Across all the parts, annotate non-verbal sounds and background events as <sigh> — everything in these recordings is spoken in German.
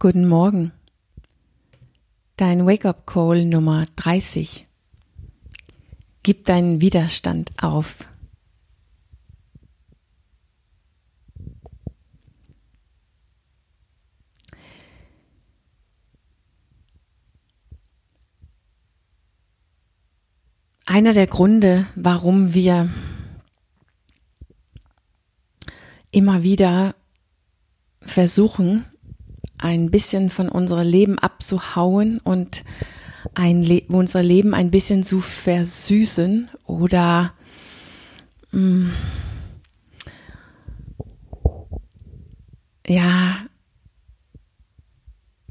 Guten Morgen. Dein Wake-up-Call Nummer 30. Gib deinen Widerstand auf. Einer der Gründe, warum wir immer wieder versuchen, ein bisschen von unserem Leben abzuhauen und ein Le unser Leben ein bisschen zu versüßen oder mh, mm, ja,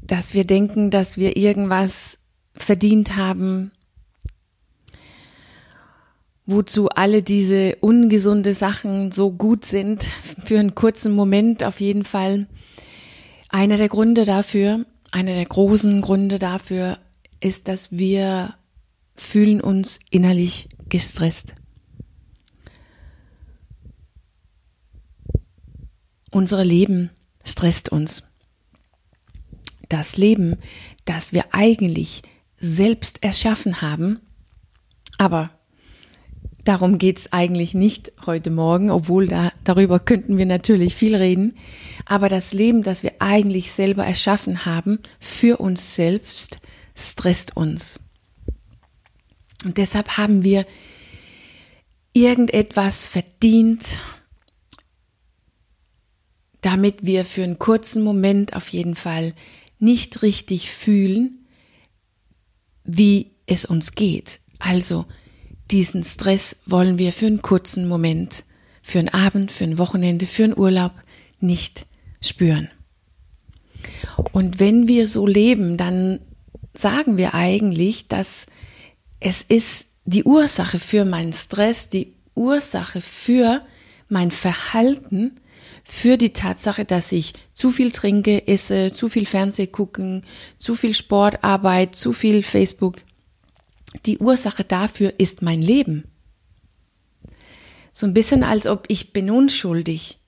dass wir denken, dass wir irgendwas verdient haben, wozu alle diese ungesunde Sachen so gut sind, <laughs> für einen kurzen Moment auf jeden Fall. Einer der Gründe dafür, einer der großen Gründe dafür ist, dass wir fühlen uns innerlich gestresst. Unser Leben stresst uns. Das Leben, das wir eigentlich selbst erschaffen haben, aber Darum geht's eigentlich nicht heute Morgen, obwohl da, darüber könnten wir natürlich viel reden. Aber das Leben, das wir eigentlich selber erschaffen haben, für uns selbst, stresst uns. Und deshalb haben wir irgendetwas verdient, damit wir für einen kurzen Moment auf jeden Fall nicht richtig fühlen, wie es uns geht. Also diesen Stress wollen wir für einen kurzen Moment, für einen Abend, für ein Wochenende, für einen Urlaub nicht spüren. Und wenn wir so leben, dann sagen wir eigentlich, dass es ist die Ursache für meinen Stress, die Ursache für mein Verhalten, für die Tatsache, dass ich zu viel trinke, esse, zu viel Fernseh gucken, zu viel Sportarbeit, zu viel Facebook, die Ursache dafür ist mein Leben. So ein bisschen als ob ich bin unschuldig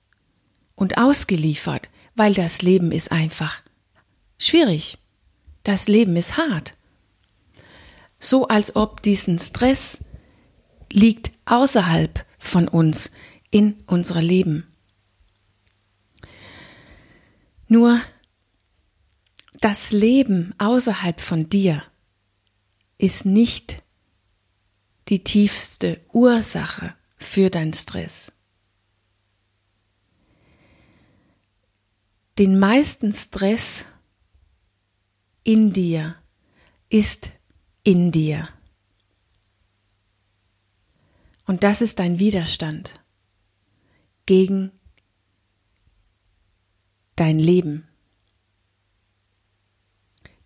und ausgeliefert, weil das Leben ist einfach schwierig. Das Leben ist hart. So als ob diesen Stress liegt außerhalb von uns in unser Leben. Nur das Leben außerhalb von dir ist nicht die tiefste Ursache für deinen Stress. Den meisten Stress in dir ist in dir. Und das ist dein Widerstand gegen dein Leben.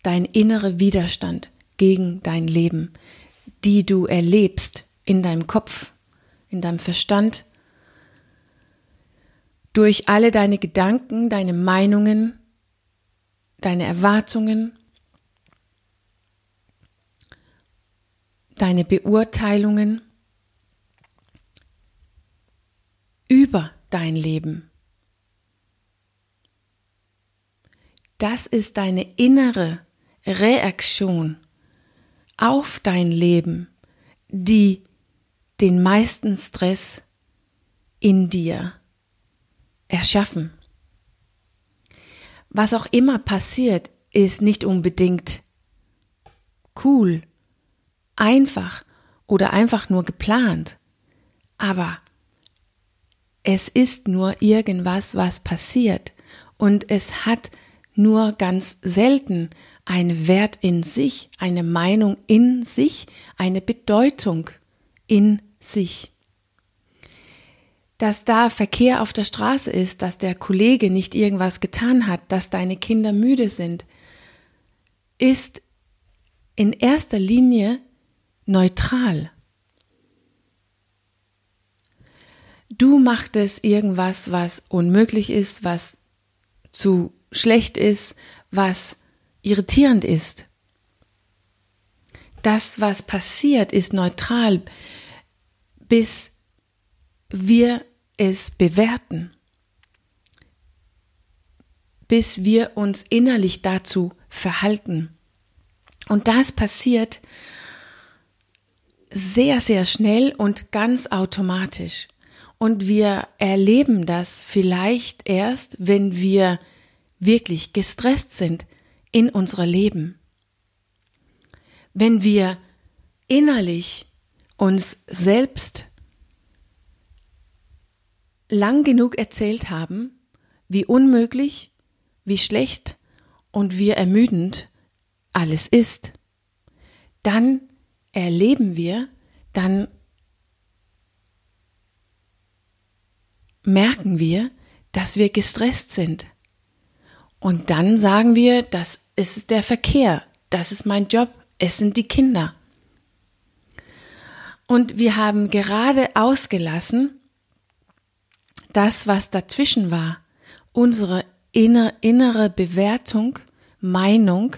Dein innerer Widerstand gegen dein Leben, die du erlebst in deinem Kopf, in deinem Verstand, durch alle deine Gedanken, deine Meinungen, deine Erwartungen, deine Beurteilungen über dein Leben. Das ist deine innere Reaktion auf dein Leben, die den meisten Stress in dir erschaffen. Was auch immer passiert, ist nicht unbedingt cool, einfach oder einfach nur geplant, aber es ist nur irgendwas, was passiert und es hat nur ganz selten einen Wert in sich, eine Meinung in sich, eine Bedeutung in sich. Dass da Verkehr auf der Straße ist, dass der Kollege nicht irgendwas getan hat, dass deine Kinder müde sind, ist in erster Linie neutral. Du machtest irgendwas, was unmöglich ist, was zu schlecht ist, was irritierend ist. Das, was passiert, ist neutral, bis wir es bewerten. bis wir uns innerlich dazu verhalten. Und das passiert sehr, sehr schnell und ganz automatisch. Und wir erleben das vielleicht erst, wenn wir wirklich gestresst sind in unserem Leben. Wenn wir innerlich uns selbst lang genug erzählt haben, wie unmöglich, wie schlecht und wie ermüdend alles ist, dann erleben wir, dann merken wir, dass wir gestresst sind. Und dann sagen wir, das ist der Verkehr, das ist mein Job, es sind die Kinder. Und wir haben gerade ausgelassen, das, was dazwischen war, unsere innere Bewertung, Meinung,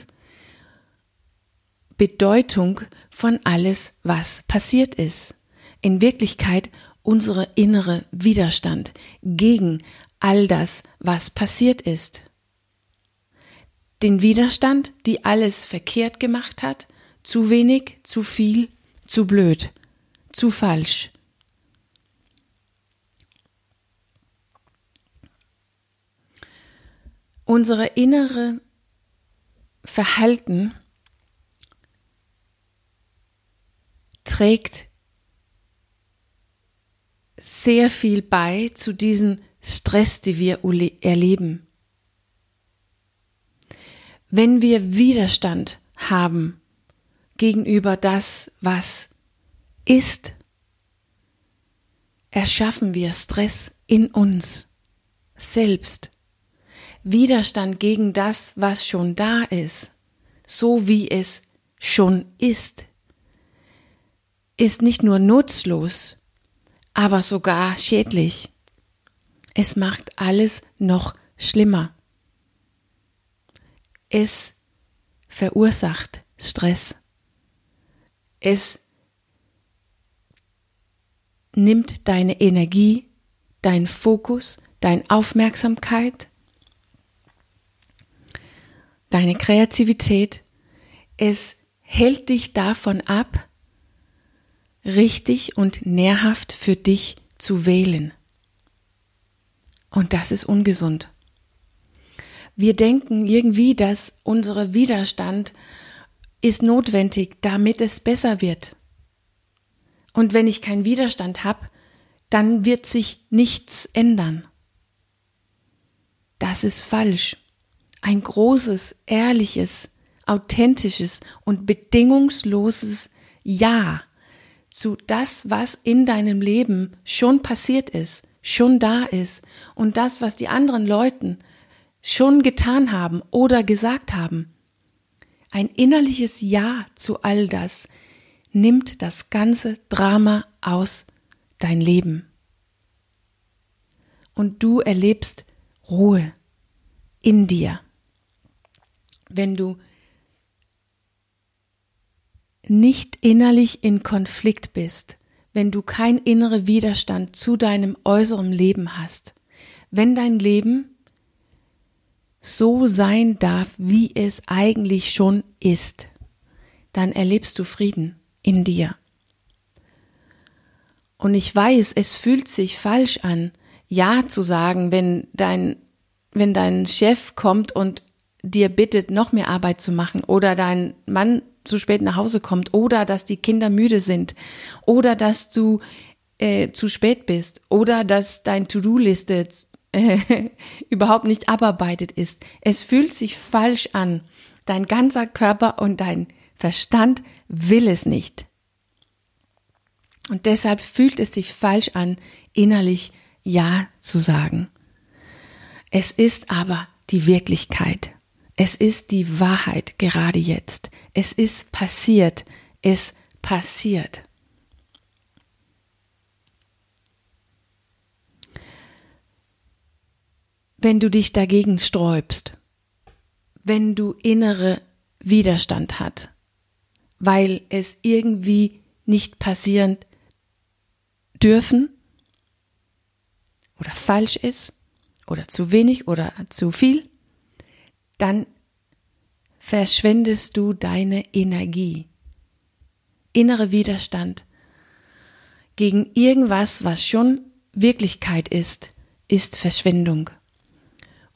Bedeutung von alles, was passiert ist. In Wirklichkeit unsere innere Widerstand gegen all das, was passiert ist. Den Widerstand, die alles verkehrt gemacht hat, zu wenig, zu viel, zu blöd, zu falsch. Unsere innere Verhalten trägt sehr viel bei zu diesem Stress, die wir erleben. Wenn wir Widerstand haben gegenüber das, was ist, erschaffen wir Stress in uns selbst. Widerstand gegen das, was schon da ist, so wie es schon ist, ist nicht nur nutzlos, aber sogar schädlich. Es macht alles noch schlimmer. Es verursacht Stress. Es nimmt deine Energie, dein Fokus, deine Aufmerksamkeit, deine Kreativität. Es hält dich davon ab, richtig und nährhaft für dich zu wählen. Und das ist ungesund. Wir denken irgendwie, dass unser Widerstand ist notwendig, damit es besser wird. Und wenn ich keinen Widerstand habe, dann wird sich nichts ändern. Das ist falsch. Ein großes, ehrliches, authentisches und bedingungsloses Ja zu das, was in deinem Leben schon passiert ist, schon da ist und das, was die anderen Leuten schon getan haben oder gesagt haben. Ein innerliches Ja zu all das nimmt das ganze Drama aus dein Leben. Und du erlebst Ruhe in dir. Wenn du nicht innerlich in Konflikt bist, wenn du kein innerer Widerstand zu deinem äußeren Leben hast, wenn dein Leben so sein darf, wie es eigentlich schon ist, dann erlebst du Frieden in dir. Und ich weiß, es fühlt sich falsch an, Ja zu sagen, wenn dein, wenn dein Chef kommt und dir bittet, noch mehr Arbeit zu machen oder dein Mann zu spät nach Hause kommt oder dass die Kinder müde sind oder dass du äh, zu spät bist oder dass dein To-Do-Liste äh, <laughs> überhaupt nicht abarbeitet ist. Es fühlt sich falsch an. Dein ganzer Körper und dein Verstand will es nicht. Und deshalb fühlt es sich falsch an, innerlich Ja zu sagen. Es ist aber die Wirklichkeit. Es ist die Wahrheit gerade jetzt. Es ist passiert. Es passiert. Wenn du dich dagegen sträubst, wenn du innere Widerstand hat, weil es irgendwie nicht passieren dürfen oder falsch ist oder zu wenig oder zu viel, dann verschwendest du deine Energie. Innere Widerstand gegen irgendwas, was schon Wirklichkeit ist, ist Verschwendung.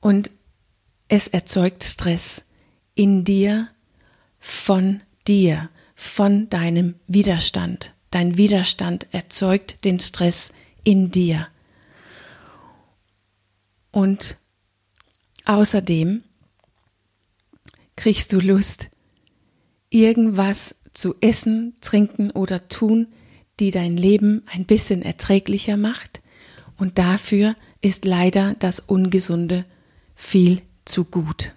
Und es erzeugt Stress in dir, von dir, von deinem Widerstand. Dein Widerstand erzeugt den Stress in dir. Und außerdem kriegst du Lust, irgendwas zu essen, trinken oder tun, die dein Leben ein bisschen erträglicher macht. Und dafür ist leider das Ungesunde viel zu gut.